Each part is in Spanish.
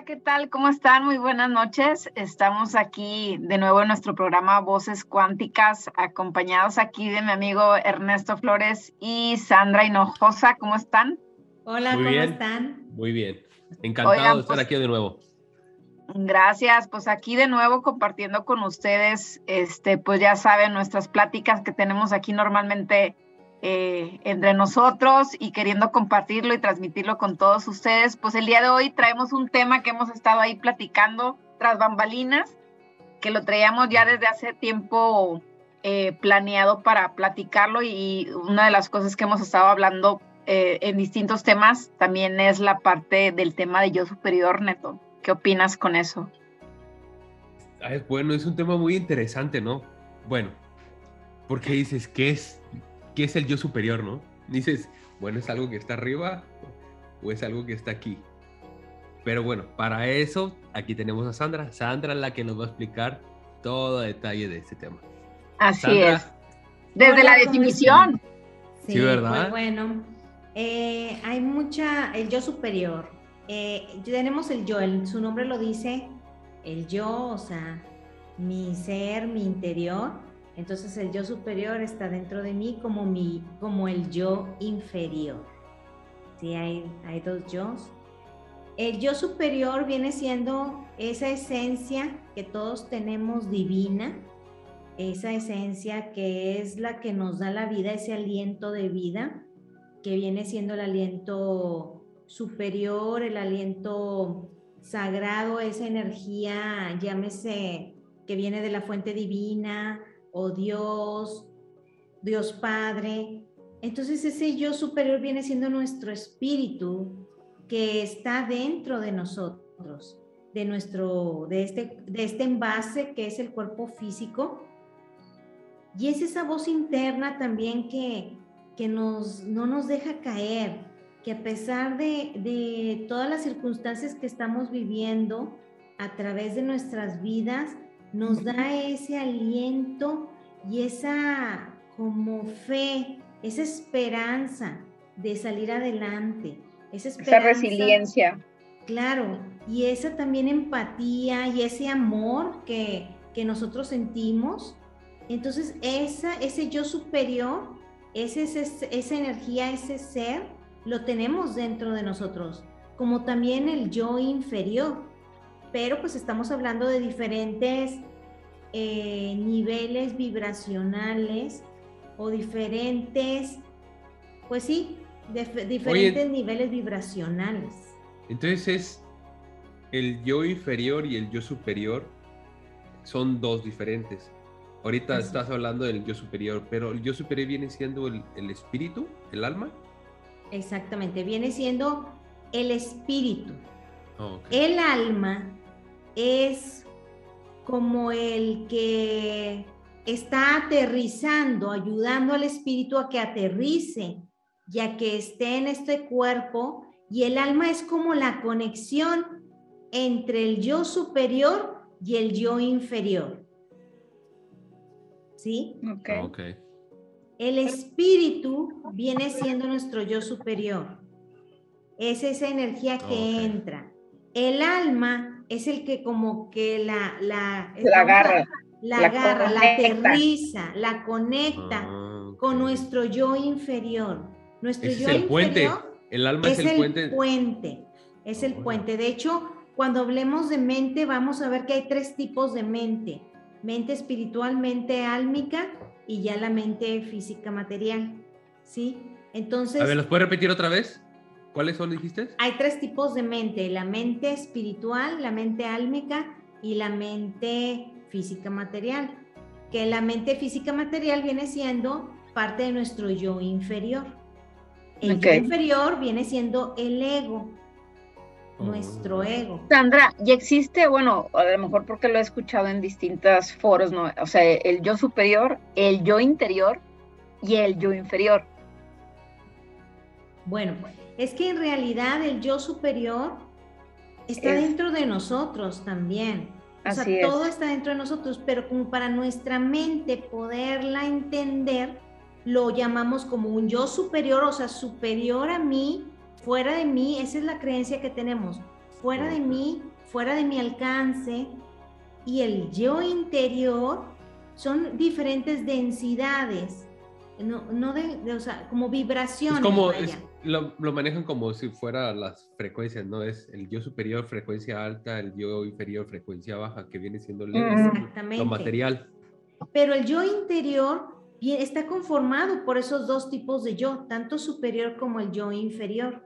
Hola, ¿qué tal? ¿Cómo están? Muy buenas noches. Estamos aquí de nuevo en nuestro programa Voces Cuánticas, acompañados aquí de mi amigo Ernesto Flores y Sandra Hinojosa. ¿Cómo están? Hola, ¿cómo están? Muy bien. Encantado de estar pues, aquí de nuevo. Gracias, pues aquí de nuevo compartiendo con ustedes, este, pues ya saben, nuestras pláticas que tenemos aquí normalmente eh, entre nosotros y queriendo compartirlo y transmitirlo con todos ustedes. Pues el día de hoy traemos un tema que hemos estado ahí platicando tras bambalinas, que lo traíamos ya desde hace tiempo eh, planeado para platicarlo y una de las cosas que hemos estado hablando eh, en distintos temas también es la parte del tema de yo superior, Neto. ¿Qué opinas con eso? bueno, es un tema muy interesante, ¿no? Bueno, porque dices, ¿qué es qué es el yo superior, ¿no? Dices, bueno, ¿es algo que está arriba o es algo que está aquí? Pero bueno, para eso aquí tenemos a Sandra. Sandra es la que nos va a explicar todo detalle de este tema. Así es. Desde la definición. Sí, ¿verdad? Pues bueno, eh, hay mucha, el yo superior. Eh, tenemos el yo, su nombre lo dice, el yo, o sea, mi ser, mi interior entonces el yo superior está dentro de mí como, mi, como el yo inferior. Sí, hay, hay dos yo. El yo superior viene siendo esa esencia que todos tenemos divina, esa esencia que es la que nos da la vida, ese aliento de vida, que viene siendo el aliento superior, el aliento sagrado, esa energía, llámese, que viene de la fuente divina, o Dios, Dios Padre. Entonces ese yo superior viene siendo nuestro espíritu que está dentro de nosotros, de nuestro, de este, de este envase que es el cuerpo físico. Y es esa voz interna también que, que nos, no nos deja caer, que a pesar de, de todas las circunstancias que estamos viviendo a través de nuestras vidas, nos da ese aliento y esa como fe, esa esperanza de salir adelante, esa, esa resiliencia. Claro, y esa también empatía y ese amor que, que nosotros sentimos. Entonces, esa, ese yo superior, ese, esa energía, ese ser, lo tenemos dentro de nosotros, como también el yo inferior pero pues estamos hablando de diferentes eh, niveles vibracionales o diferentes, pues sí, diferentes niveles vibracionales. Entonces es el yo inferior y el yo superior son dos diferentes. Ahorita estás hablando del yo superior, pero el yo superior viene siendo el, espíritu, el alma. Exactamente, viene siendo el espíritu. El alma es como el que está aterrizando, ayudando al espíritu a que aterrice, ya que esté en este cuerpo, y el alma es como la conexión entre el yo superior y el yo inferior. ¿Sí? Ok. okay. El espíritu viene siendo nuestro yo superior. Es esa energía que entra. El alma es el que como que la... La, la agarra. La, agarra, la aterriza, la conecta ah, con nuestro yo inferior. Nuestro yo es el puente. El alma es, el, puente. puente. Es el puente. De hecho, cuando hablemos de mente, vamos a ver que hay tres tipos de mente. Mente espiritual, mente álmica y ya la mente física material. ¿Sí? Entonces... A ver, ¿los puedes repetir otra vez? ¿Cuáles son, dijiste? Hay tres tipos de mente, la mente espiritual, la mente álmica y la mente física material. Que la mente física material viene siendo parte de nuestro yo inferior. El yo inferior viene siendo el ego, nuestro oh. ego. Sandra, y existe, bueno, a lo mejor porque lo he escuchado en distintos foros, ¿no? O sea, el yo superior, el yo interior y el yo inferior. Bueno, es que en realidad el yo superior está dentro de nosotros también. O sea, todo está dentro de nosotros, pero como para nuestra mente poderla entender, lo llamamos como un yo superior, o sea, superior a mí, fuera de mí, esa es la creencia que tenemos. Fuera de mí fuera de mi alcance y el yo interior son diferentes densidades, no, no de, o sea, como vibraciones. como, lo, lo, manejan como si fuera las frecuencias, ¿no? Es el yo superior, frecuencia alta, el yo inferior, frecuencia baja, que viene siendo lo material. Pero el yo interior está conformado por esos dos tipos de yo, tanto superior como el yo inferior.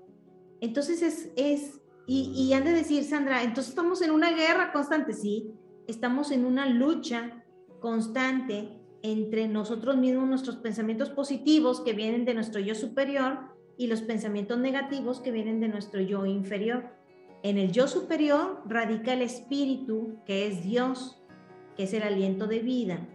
Entonces es, es y, y han de decir, Sandra, entonces estamos en una guerra constante, sí, estamos en una lucha constante entre nosotros mismos, nuestros pensamientos positivos que vienen de nuestro yo superior y los pensamientos negativos que vienen de nuestro yo inferior. En el yo superior radica el espíritu, que es Dios, que es el aliento de vida,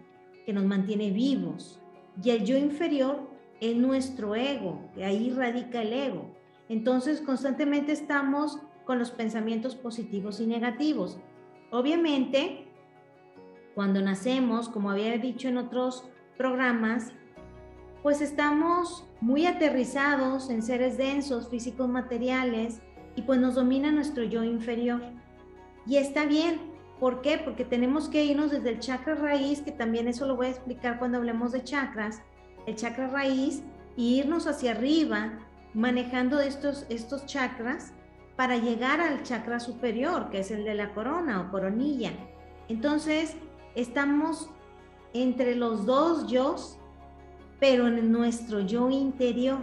que nos mantiene vivos. Y el yo inferior es nuestro ego, que ahí radica el ego. Entonces constantemente estamos con los pensamientos positivos y negativos. Obviamente, cuando nacemos, como había dicho en otros programas, pues estamos muy aterrizados en seres densos, físicos, materiales, y pues nos domina nuestro yo inferior. Y está bien, ¿por qué? Porque tenemos que irnos desde el chakra raíz, que también eso lo voy a explicar cuando hablemos de chakras, el chakra raíz, y irnos hacia arriba, manejando estos, estos chakras para llegar al chakra superior, que es el de la corona o coronilla. Entonces, estamos entre los dos yo, pero en nuestro yo interior,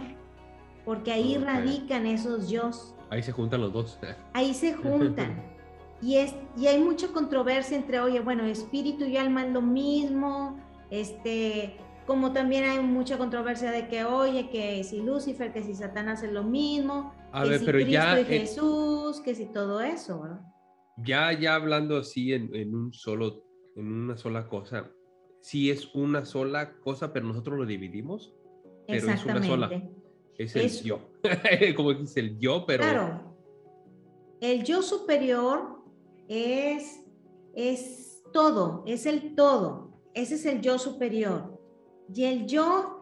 porque ahí radican esos yo. Ahí se juntan los dos. Ahí se juntan. y, es, y hay mucha controversia entre, oye, bueno, espíritu y alma es lo mismo, este, como también hay mucha controversia de que, oye, que si Lucifer, que si Satanás es lo mismo, a que ver, si pero Cristo ya, y Jesús, que si todo eso, ¿verdad? Ya, ya hablando así en, en, un solo, en una sola cosa, sí es una sola cosa, pero nosotros lo dividimos, pero es una sola. Es el yo. Como dice el yo, pero... Claro. El yo superior es, es todo, es el todo. Ese es el yo superior. Y el yo,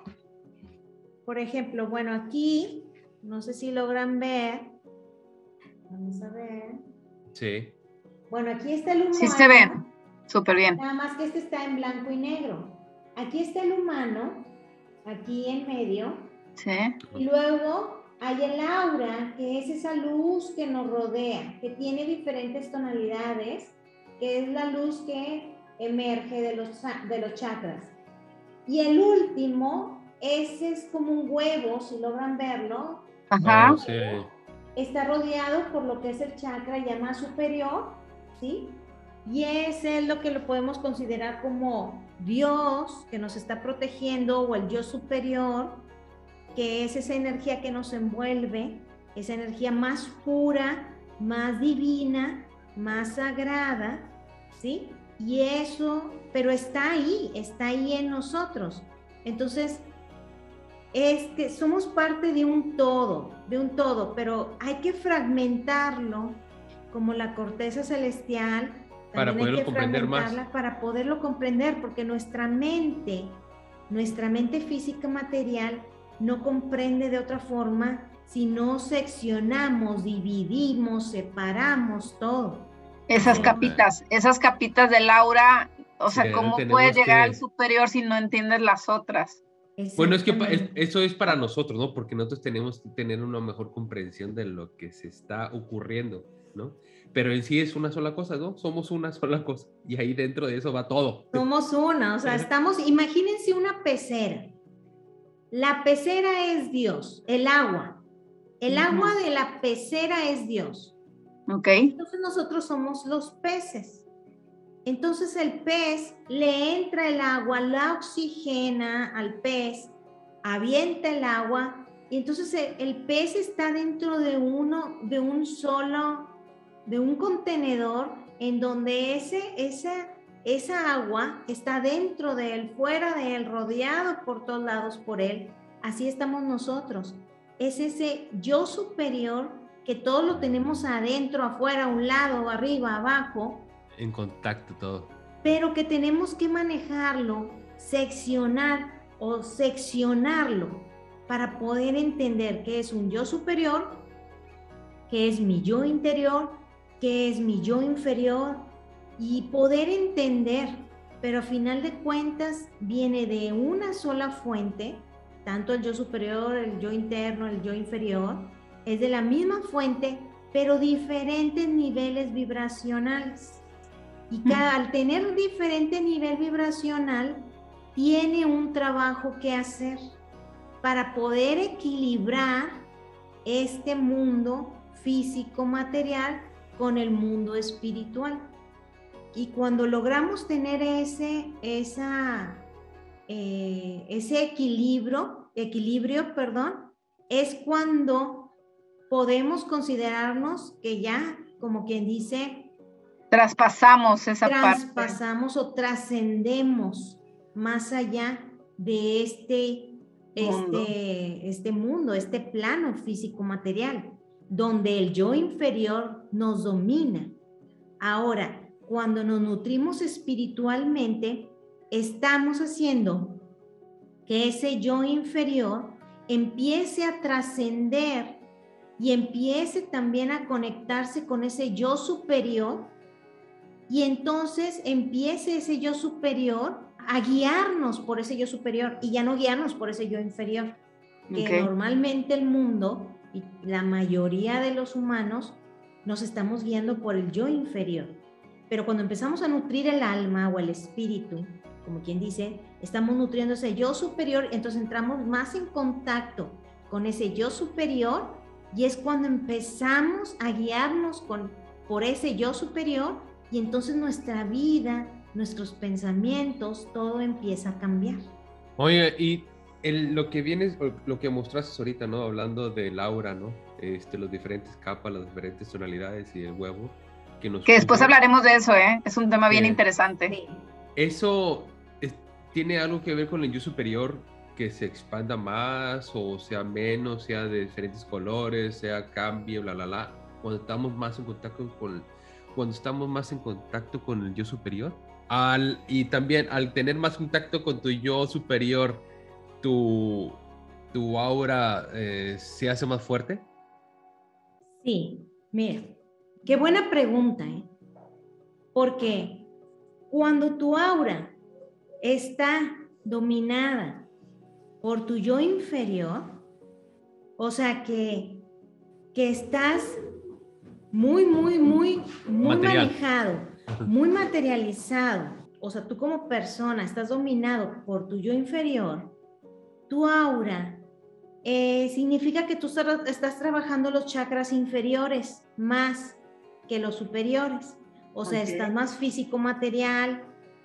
por ejemplo, bueno, aquí, no sé si logran ver. Vamos a ver. Sí. Bueno, aquí está el humano. Sí se ve, súper bien. Nada más que este está en blanco y negro. Aquí está el humano, aquí en medio. Sí. Y luego hay el aura, que es esa luz que nos rodea, que tiene diferentes tonalidades, que es la luz que emerge de los, de los chakras. Y el último, ese es como un huevo, si logran verlo. Ajá. Oh, sí. Está rodeado por lo que es el chakra ya más superior, ¿sí? Y ese es lo que lo podemos considerar como Dios que nos está protegiendo o el yo superior, que es esa energía que nos envuelve, esa energía más pura, más divina, más sagrada, ¿sí? Y eso, pero está ahí, está ahí en nosotros. Entonces, es que somos parte de un todo, de un todo, pero hay que fragmentarlo como la corteza celestial. Para poderlo comprender más. Para poderlo comprender, porque nuestra mente, nuestra mente física material, no comprende de otra forma si no seccionamos, dividimos, separamos todo. Esas capitas, esas capitas de Laura, o sea, ¿cómo puedes llegar al superior si no entiendes las otras? Bueno, es que eso es para nosotros, ¿no? Porque nosotros tenemos que tener una mejor comprensión de lo que se está ocurriendo, ¿no? Pero en sí es una sola cosa, ¿no? Somos una sola cosa y ahí dentro de eso va todo. Somos una, o sea, estamos, imagínense una pecera. La pecera es Dios, el agua. El agua de la pecera es Dios. Ok. Entonces nosotros somos los peces. Entonces el pez le entra el agua, la oxigena al pez, avienta el agua y entonces el, pez está dentro de uno, de un solo, de un contenedor en donde ese, esa, esa agua está dentro de él, fuera de él, rodeado por todos lados por él. Así estamos nosotros. Es ese yo superior que todo lo tenemos adentro, afuera, a un lado, arriba, abajo. En contacto todo. Pero que tenemos que manejarlo, seccionar o seccionarlo para poder entender que es un yo superior, que es mi yo interior qué es mi yo inferior y poder entender, pero a final de cuentas viene de una sola fuente, tanto el yo superior, el yo interno, el yo inferior, es de la misma fuente, pero diferentes niveles vibracionales. Y cada, al tener diferente nivel vibracional, tiene un trabajo que hacer para poder equilibrar este mundo físico material con el mundo espiritual. Y cuando logramos tener ese, esa, eh, ese equilibrio, equilibrio, perdón, es cuando podemos considerarnos que ya, como quien dice, traspasamos esa parte. Traspasamos o trascendemos más allá de este, este, este mundo, este plano físico material, donde el yo inferior nos domina. Ahora, cuando nos nutrimos espiritualmente, estamos haciendo que ese yo inferior empiece a trascender y empiece también a conectarse con ese yo superior y entonces empiece ese yo superior a guiarnos por ese yo superior y ya no guiarnos por ese yo inferior, que normalmente el mundo la mayoría de los humanos nos estamos guiando por el yo inferior. Pero cuando empezamos a nutrir el alma o el espíritu, como quien dice, estamos nutriendo ese yo superior, entonces entramos más en contacto con ese yo superior y es cuando empezamos a guiarnos con, por ese yo superior y entonces nuestra vida, nuestros pensamientos, todo empieza a cambiar. Oye, y lo que vienes, lo que mostraste ahorita, ¿no? Hablando del aura, ¿no? Este, los diferentes capas, las diferentes tonalidades y el huevo. Que, nos que después hablaremos de eso, ¿eh? Es un tema bien interesante. Eso tiene algo que ver con el yo superior que se expanda más o sea menos, sea de diferentes colores, sea cambie, bla, bla, bla. Cuando estamos más en contacto con, cuando estamos más en contacto con el yo superior. Al, y también al tener más contacto con tu yo superior, tu, tu aura eh, se hace más fuerte. Sí, mira, qué buena pregunta, ¿eh? Porque cuando tu aura está dominada por tu yo inferior, o sea que, que estás muy, muy, muy, muy manejado, muy materializado, o sea, tú como persona estás dominado por tu yo inferior, tu aura eh, significa que tú estás trabajando los chakras inferiores más que los superiores. O sea, estás más físico material.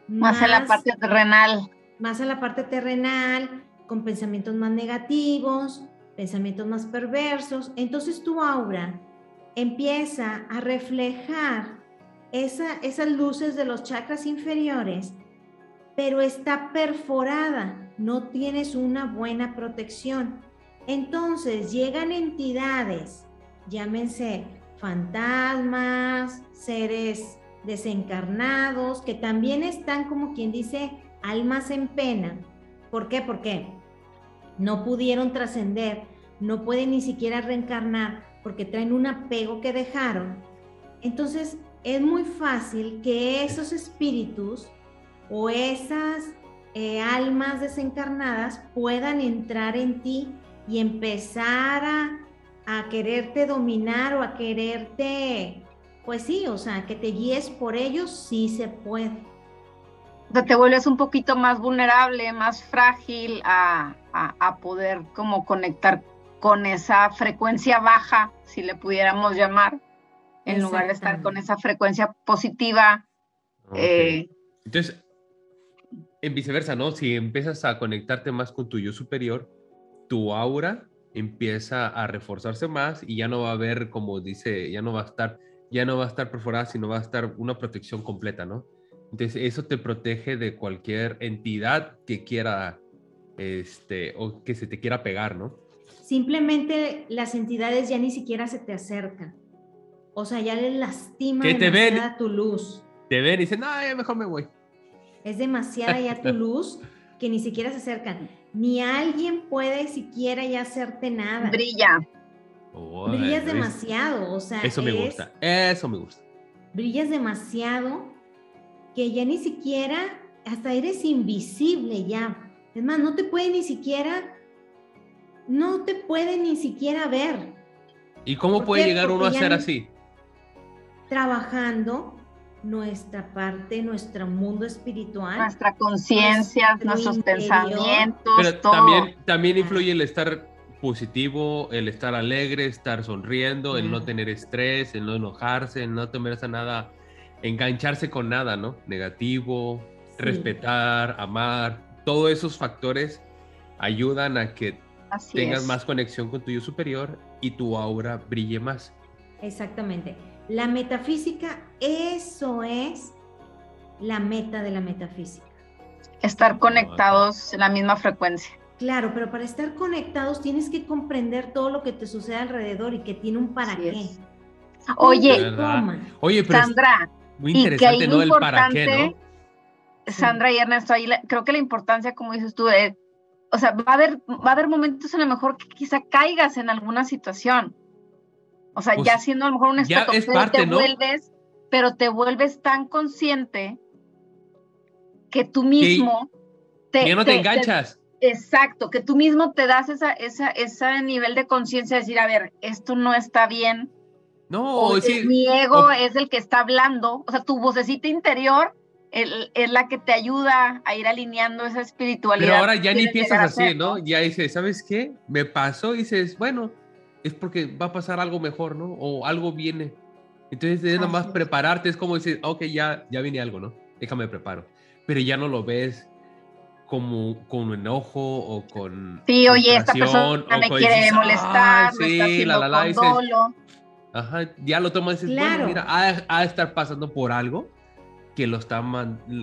Más, en la parte terrenal. Más en la parte terrenal, con pensamientos más negativos, pensamientos más perversos. Entonces tu aura empieza a reflejar esas luces de los chakras inferiores, pero está perforada, no tienes una buena protección. Entonces llegan entidades, llámense fantasmas, seres desencarnados, que también están como quien dice almas en pena. ¿Por qué? Porque no pudieron trascender, no pueden ni siquiera reencarnar porque traen un apego que dejaron. Entonces es muy fácil que esos espíritus o esas eh, almas desencarnadas puedan entrar en ti y empezar a, a quererte dominar o a quererte, pues sí, o sea, que te guíes por ellos, sí se puede. te vuelves un poquito más vulnerable, más frágil a, a, poder como conectar con esa frecuencia baja, si le pudiéramos llamar, en lugar de estar con esa frecuencia positiva. Eh, Entonces, en viceversa, ¿no? Si empiezas a conectarte más con tu yo superior, tu aura empieza a reforzarse más y ya no va a haber, como dice, ya no va a estar, ya no va a estar perforada, sino va a estar una protección completa, ¿no? Entonces, eso te protege de cualquier entidad que quiera, este, o que se te quiera pegar, ¿no? Simplemente las entidades ya ni siquiera se te acercan. O sea, ya les lastima que te ven, tu luz. Te ven y dicen, no, mejor me voy. Es demasiada ya tu luz que ni siquiera se acercan. Ni alguien puede siquiera ya hacerte nada. Brilla. brillas demasiado, o sea. Eso me gusta, eso me gusta. Brillas demasiado que ya ni siquiera, hasta eres invisible ya. Es más, no te puede ni siquiera, no te puede ni siquiera ver. ¿Y cómo puede llegar uno a ser así? Trabajando nuestra parte, nuestro mundo espiritual. Nuestra conciencia, nuestros pensamientos. Pero también, también influye el estar positivo, el estar alegre, estar sonriendo, el no tener estrés, el no enojarse, el no temerse a nada, engancharse con nada, ¿no? Negativo, respetar, amar, todos esos factores ayudan a que tengas más conexión con tu yo superior y tu aura brille más. Exactamente. La metafísica, eso es la meta de la metafísica. Estar conectados en la misma frecuencia. Claro, pero para estar conectados tienes que comprender todo lo que te sucede alrededor y que tiene un para qué. Oye, Oye, pero Sandra, muy interesante, ¿no? El para qué, ¿no? Sandra y Ernesto, ahí creo que la importancia, como dices tú, es, o sea, va a haber, va a haber momentos en lo mejor que quizá caigas en alguna situación. O sea, ya pues, siendo a lo mejor un estado, pero te vuelves, pero te vuelves tan consciente que tú mismo te, ya no te, enganchas. exacto, que tú mismo te das esa, esa, ese nivel de conciencia de decir, a ver, esto no está bien. No, o mi ego es el que está hablando, o sea, tu vocecita interior es la que te ayuda a ir alineando esa espiritualidad. Pero ahora ya ni piensas así, ¿no? Ya dices, ¿sabes qué? Me pasó y dices, bueno, es porque va a pasar algo mejor, ¿no? O algo viene. Entonces es nada más prepararte, es como decir, ok, ya, ya viene algo, ¿no? Déjame preparo. Pero ya no lo ves como con enojo o con. Sí, oye, esta persona me quiere molestar, sí, la, la, la, dices, Ajá, ya lo tomas y dices, bueno, mira, ha, ha, de estar pasando por algo que lo, está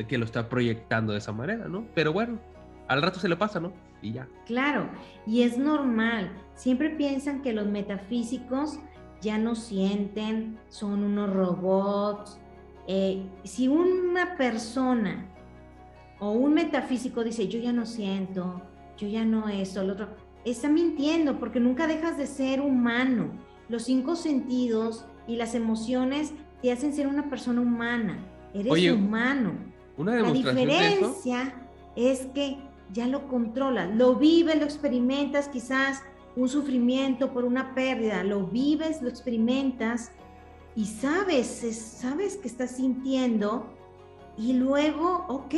que lo está proyectando de esa manera, ¿no? Pero bueno, al rato se le pasa, ¿no? Y ya. Claro, y es normal. Siempre piensan que los metafísicos ya no sienten, son unos robots. Eh, si una persona o un metafísico dice, yo ya no siento, yo ya no eso, lo otro, está mintiendo porque nunca dejas de ser humano. Los cinco sentidos y las emociones te hacen ser una persona humana. Eres humano. Una La diferencia es que ya lo controlas, lo vives, lo experimentas, quizás un sufrimiento por una pérdida, lo vives, lo experimentas y sabes, sabes que estás sintiendo y luego, ok,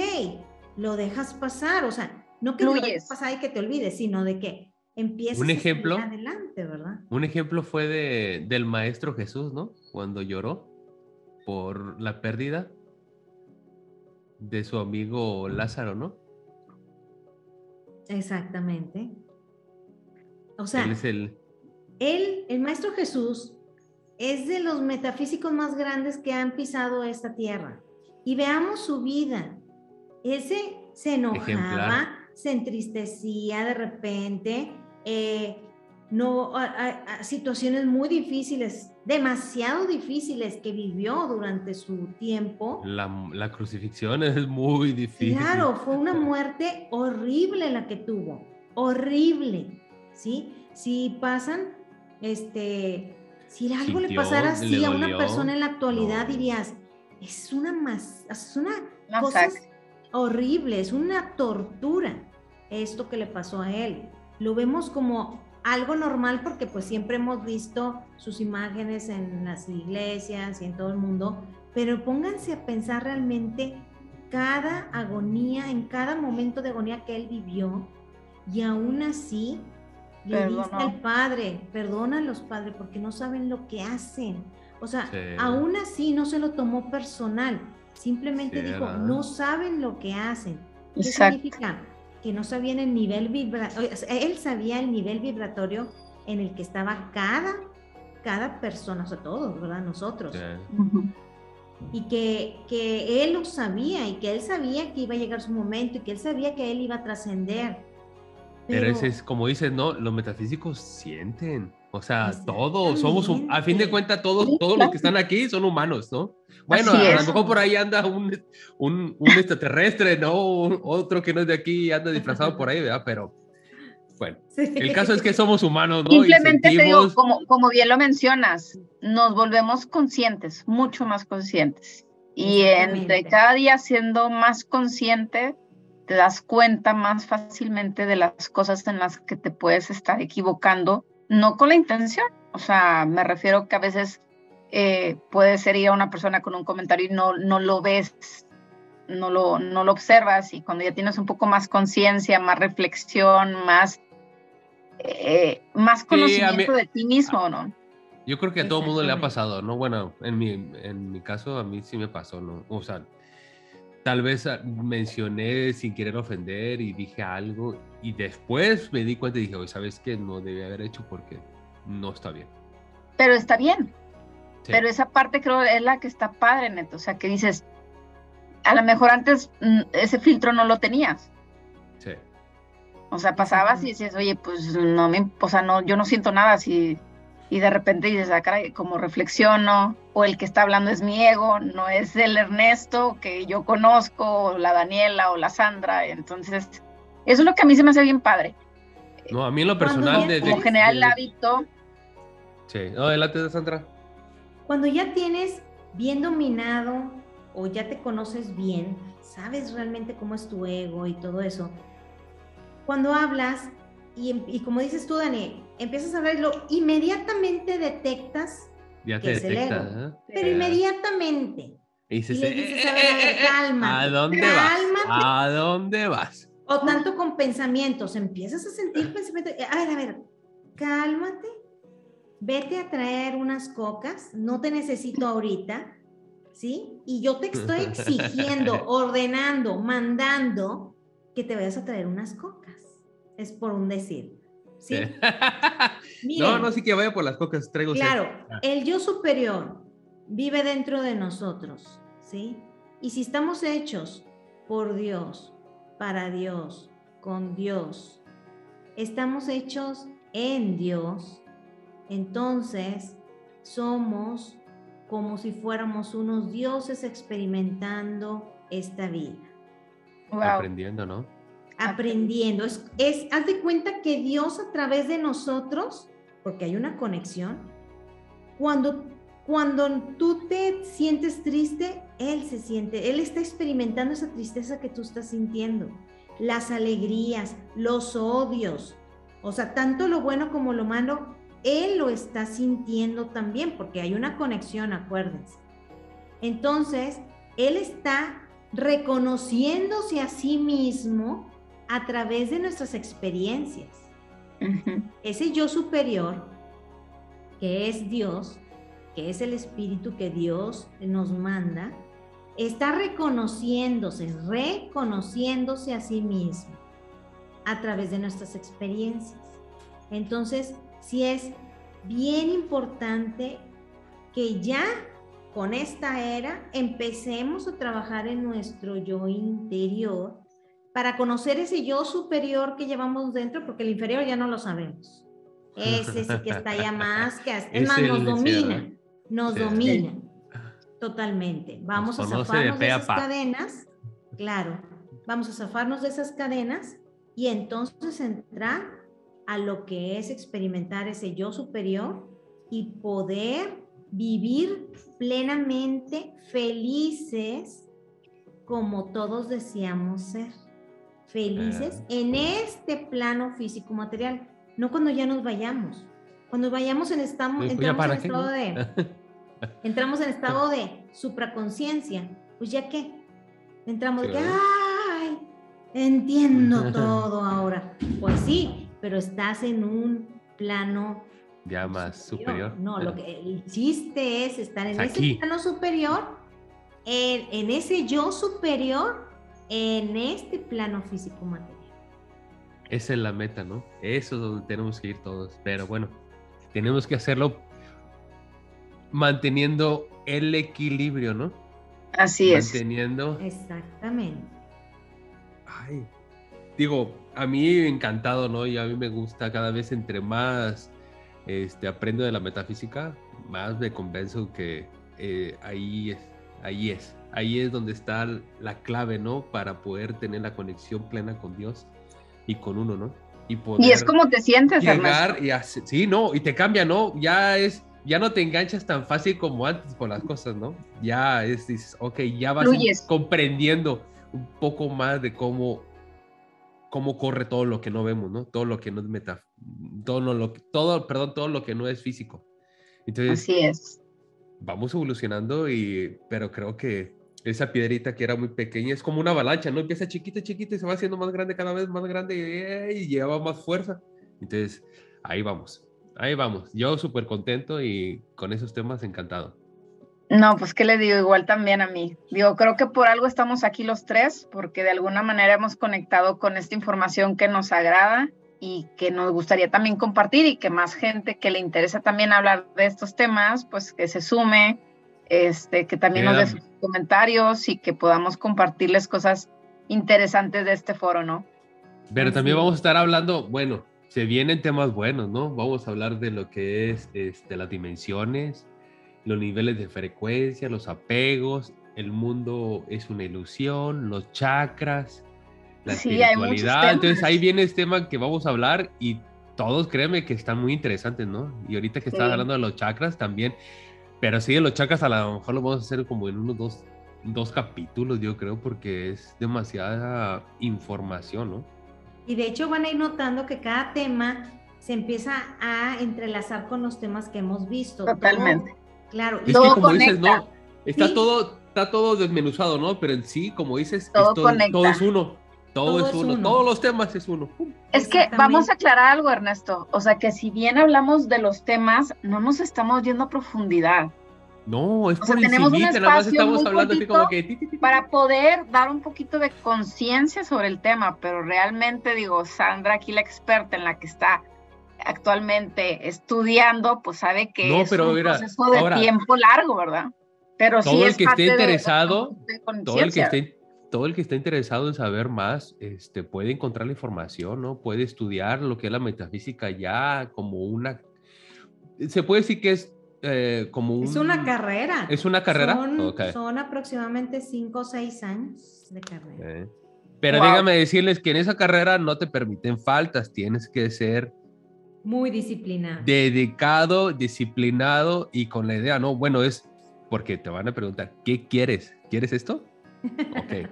lo dejas pasar, o sea, no que lo dejes pasar y que te olvides, sino de que empiezas un ejemplo, a adelante, ¿verdad? Un ejemplo fue de, del maestro Jesús, ¿no? Cuando lloró por la pérdida de su amigo Lázaro, ¿no? Exactamente. O sea, él, el... el maestro Jesús es de los metafísicos más grandes que han pisado esta tierra. Y veamos su vida. Ese se enojaba, se entristecía de repente, eh, no, a, situaciones muy difíciles, demasiado difíciles que vivió durante su tiempo. La, crucifixión es muy difícil. Claro, fue una muerte horrible la que tuvo, horrible, ¿sí? Si pasan, este, si algo le pasara así a una persona en la actualidad, dirías, es una más, es una cosa horrible, es una tortura esto que le pasó a él. Lo vemos como algo normal porque pues siempre hemos visto sus imágenes en las iglesias y en todo el mundo, pero pónganse a pensar realmente cada agonía, en cada momento de agonía que él vivió y aún así le dice al padre, perdona a los padres porque no saben lo que hacen. O sea, aún así no se lo tomó personal, simplemente dijo, no saben lo que hacen. ¿Qué significa? Que no sabían el nivel vibratorio, él sabía el nivel vibratorio en el que estaba cada, cada persona, o sea, todos, ¿verdad? Nosotros. Y que, que él lo sabía y que él sabía que iba a llegar su momento y que él sabía que él iba a trascender. Pero, ese es, como dices, ¿no? Los metafísicos sienten. O sea, todos somos, a fin de cuentas, todos, todos los que están aquí son humanos, ¿no? Bueno, a lo mejor por ahí anda un, un, un extraterrestre, ¿no? otro que no es de aquí anda disfrazado por ahí, ¿verdad? Pero, Bueno, el caso es que somos humanos, ¿no? Simplemente te digo, como, como bien lo mencionas, nos volvemos conscientes, mucho más conscientes. Y entre cada día siendo más consciente, te das cuenta más fácilmente de las cosas en las que te puedes estar equivocando, no con la intención. O sea, me refiero que a veces eh, puedes ser ir a una persona con un comentario y no, no lo ves, no lo, no lo observas y cuando ya tienes un poco más conciencia, más reflexión, más, eh, más conocimiento de ti mismo, ¿no? Yo creo que a todo mundo le ha pasado, ¿no? Bueno, en mi, en mi caso a mí sí me pasó, ¿no? O sea, tal vez ah, mencioné sin querer ofender y dije algo y después me di cuenta y dije, oye, ¿sabes qué? No debía haber hecho porque no está bien. Pero está bien. Pero esa parte creo es la que está padre, Neto. O sea, que dices, a lo mejor antes mm, ese filtro no lo tenías. Sí. O sea, pasabas y dices, oye, pues no me, o sea, no, yo no siento nada si y de repente dices, ah, caray, como reflexiono, o el que está hablando es mi ego, no es el Ernesto que yo conozco, o la Daniela o la Sandra, entonces eso es lo que a mí se me hace bien padre. No, a mí en lo personal... de, como generar el hábito... Sí, no, adelante de Sandra. Cuando ya tienes bien dominado o ya te conoces bien, sabes realmente cómo es tu ego y todo eso, cuando hablas, y, y como dices tú, Dani, empiezas a verlo, inmediatamente detectas ya te detecta, ¿eh? Pero inmediatamente. Y dices, eh, eh, a, ¿a dónde vas? ¿A dónde vas? O tanto con pensamientos, empiezas a sentir pensamientos. A ver, a ver, cálmate, vete a traer unas cocas, no te necesito ahorita, ¿sí? Y yo te estoy exigiendo, ordenando, mandando que te vayas a traer unas cocas. Es por un decir. ¿Sí? no, no, sí que vaya por las cocas, traigo. Claro, el yo superior vive dentro de nosotros, ¿sí? Y si estamos hechos por Dios, para Dios, con Dios, estamos hechos en Dios, entonces somos como si fuéramos unos dioses experimentando esta vida. Aprendiendo, ¿no? Aprendiendo. Es, es, haz de cuenta que Dios a través de nosotros, porque hay una conexión, cuando, cuando tú te sientes triste, Él se siente, Él está experimentando esa tristeza que tú estás sintiendo, las alegrías, los odios, o sea, tanto lo bueno como lo malo, Él lo está sintiendo también, porque hay una conexión, acuérdense. Entonces, Él está reconociéndose a sí mismo a través de nuestras experiencias. Ese yo superior, que es Dios, que es el espíritu que Dios nos manda, está reconociéndose, reconociéndose a sí mismo a través de nuestras experiencias. Entonces, sí es bien importante que ya con esta era empecemos a trabajar en nuestro yo interior para conocer ese yo superior que llevamos dentro, porque el inferior ya no lo sabemos. Ese sí que está ya más que es más, nos domina, nos domina. Totalmente. Vamos a zafarnos de, esas cadenas, claro, vamos a zafarnos de esas cadenas y entonces entrar a lo que es experimentar ese yo superior y poder vivir plenamente felices como todos deseamos ser felices en este plano físico material, no cuando ya nos vayamos. Cuando vayamos en estamos, pues entramos en estado de entramos en estado de supraconciencia, pues ya qué? Entramos de que ay, entiendo todo ahora. Pues sí, pero estás en un plano ya más superior. No, lo que el chiste es estar en ese plano superior, en ese yo superior en este plano físico material. Esa es la meta, ¿no? Eso es donde tenemos que ir todos. Pero bueno, tenemos que hacerlo manteniendo el equilibrio, ¿no? Así es. Manteniendo. Exactamente. Ay, digo, a mí encantado, ¿no? Y a mí me gusta cada vez entre más este, aprendo de la metafísica, más me convenzo que eh, ahí es, ahí es ahí es donde está la clave, ¿no? Para poder tener la conexión plena con Dios y con uno, ¿no? y poder y es como te sientes llegar y hacer, sí no y te cambia no ya es ya no te enganchas tan fácil como antes con las cosas no ya es dices ok ya vas comprendiendo un poco más de cómo cómo corre todo lo que no vemos no todo lo que no es meta todo lo todo perdón todo lo que no es físico. Entonces así es. vamos evolucionando y pero creo que esa piedrita que era muy pequeña es como una avalancha, ¿no? Empieza chiquita, chiquita y se va haciendo más grande cada vez más grande y, lleva más fuerza. Entonces, ahí vamos, ahí vamos. Yo súper contento y con esos temas encantado. No, pues qué le digo, igual también a mí. Digo, creo que por algo estamos aquí los tres, porque de alguna manera hemos conectado con esta información que nos agrada y que nos gustaría también compartir y que más gente que le interesa también hablar de estos temas, pues que se sume, este, que también nos dé sus comentarios y que podamos compartirles cosas interesantes de este foro, ¿no? Pero también vamos a estar hablando, bueno, se vienen temas buenos, ¿no? Vamos a hablar de lo que es este, las dimensiones, los niveles de frecuencia, los apegos, el mundo es una ilusión, los chakras, la espiritualidad. Entonces ahí viene este tema que vamos a hablar y todos créeme que están muy interesantes, ¿no? Y ahorita que estás hablando de los chakras también, pero sí, los chakras a lo mejor lo vamos a hacer como en unos dos, dos capítulos, yo creo, porque es demasiada información, ¿no? Y de hecho van a ir notando que cada tema se empieza a entrelazar con los temas que hemos visto. Totalmente. claro. Es que como dices, no, está todo, está todo desmenuzado, ¿no? Pero en sí, como dices, todo, todo es uno. Todo, es, uno. todos los temas es uno. Es que vamos a aclarar algo, Ernesto. O sea, que si bien hablamos de los temas, no nos estamos yendo a profundidad. No, es por tenemos un nada más estamos hablando así como que... Para poder dar un poquito de conciencia sobre el tema, pero realmente digo, Sandra, aquí la experta en la que está actualmente estudiando, pues sabe que es un proceso de tiempo largo, ¿verdad? Pero todo el que esté interesado, todo el que esté todo el que está interesado en saber más, este, puede encontrar la información, ¿no? Puede estudiar lo que es la metafísica ya como una... Se puede decir que es eh, como un... Es una carrera. ¿Es una carrera? Son, aproximadamente 5 o 6 años de carrera. Pero dígame decirles que en esa carrera no te permiten faltas, tienes que ser... Muy disciplinado. Dedicado, disciplinado y con la idea, ¿no? Bueno, es porque te van a preguntar, ¿qué quieres? ¿Quieres esto? Ok,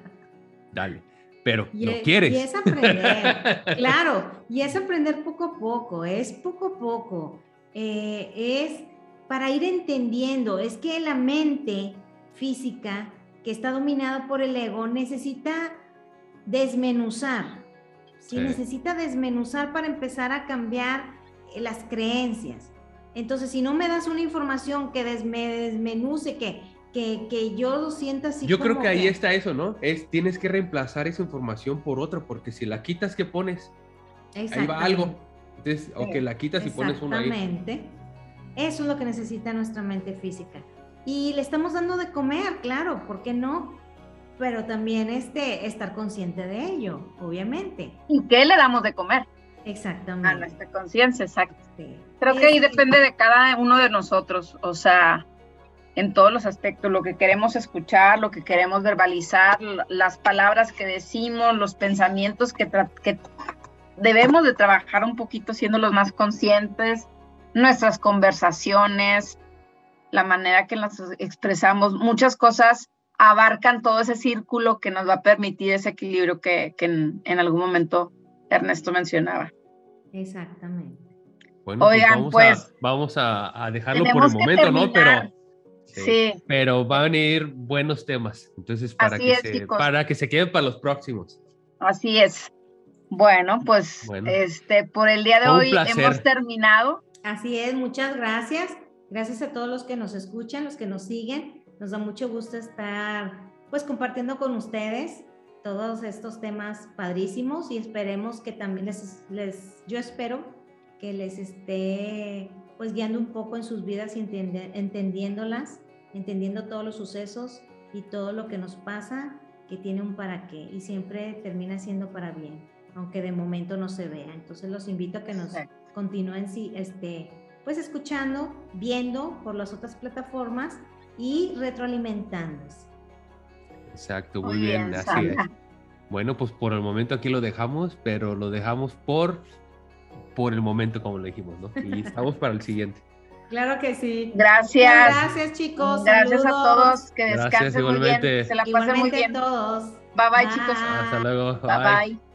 dale. Pero no quieres. Y es aprender, claro, y es aprender poco a poco, es poco a poco. Eh, es para ir entendiendo, es que la mente física que está dominada por el ego necesita desmenuzar, ¿sí? necesita desmenuzar para empezar a cambiar eh, las creencias. Entonces, si no me das una información que me desmenuce, que que, yo lo sienta así. Yo creo que, ahí está eso, ¿no? Es tienes que reemplazar esa información por otra, porque si la quitas, ¿qué pones? Ahí va algo. Entonces, o que la quitas y pones una ahí. Exactamente. Eso es lo que necesita nuestra mente física. Y le estamos dando de comer, claro, ¿por qué no? Pero también este, estar consciente de ello, obviamente. ¿Y qué le damos de comer? Exactamente. A nuestra conciencia, exacto. Creo que ahí depende de cada uno de nosotros. O sea, en todos los aspectos, lo que queremos escuchar, lo que queremos verbalizar, las palabras que decimos, los pensamientos que, que debemos de trabajar un poquito siendo los más conscientes, nuestras conversaciones, la manera que las expresamos, muchas cosas abarcan todo ese círculo que nos va a permitir ese equilibrio que, en, algún momento Ernesto mencionaba. Exactamente. Bueno, pues Oigan, pues, vamos, a, a, dejarlo por el momento, ¿no? Pero Sí. Pero van a venir buenos temas. Entonces, para, que, se, para que se queden para los próximos. Así es. Bueno, pues este por el día de hoy hemos terminado. Así es, muchas gracias. Gracias a todos los que nos escuchan, los que nos siguen. Nos da mucho gusto estar pues compartiendo con ustedes todos estos temas padrísimos y esperemos que también les, les yo espero que les esté pues guiando un poco en sus vidas y entendiéndolas, entendiendo todos los sucesos y todo lo que nos pasa que tiene un para qué y siempre termina siendo para bien, aunque de momento no se vea. Entonces los invito a que nos continúen este, pues escuchando, viendo por las otras plataformas y retroalimentándose. Exacto, muy, bien, así es. Bueno, pues por el momento aquí lo dejamos, pero lo dejamos por por el momento, como lo dijimos, ¿no? Y estamos para el siguiente. Claro que sí. Gracias. Gracias, chicos. Gracias a todos. Que descansen muy bien. Se la pasen muy bien. todos. Bye bye, chicos. Hasta luego. bye. bye.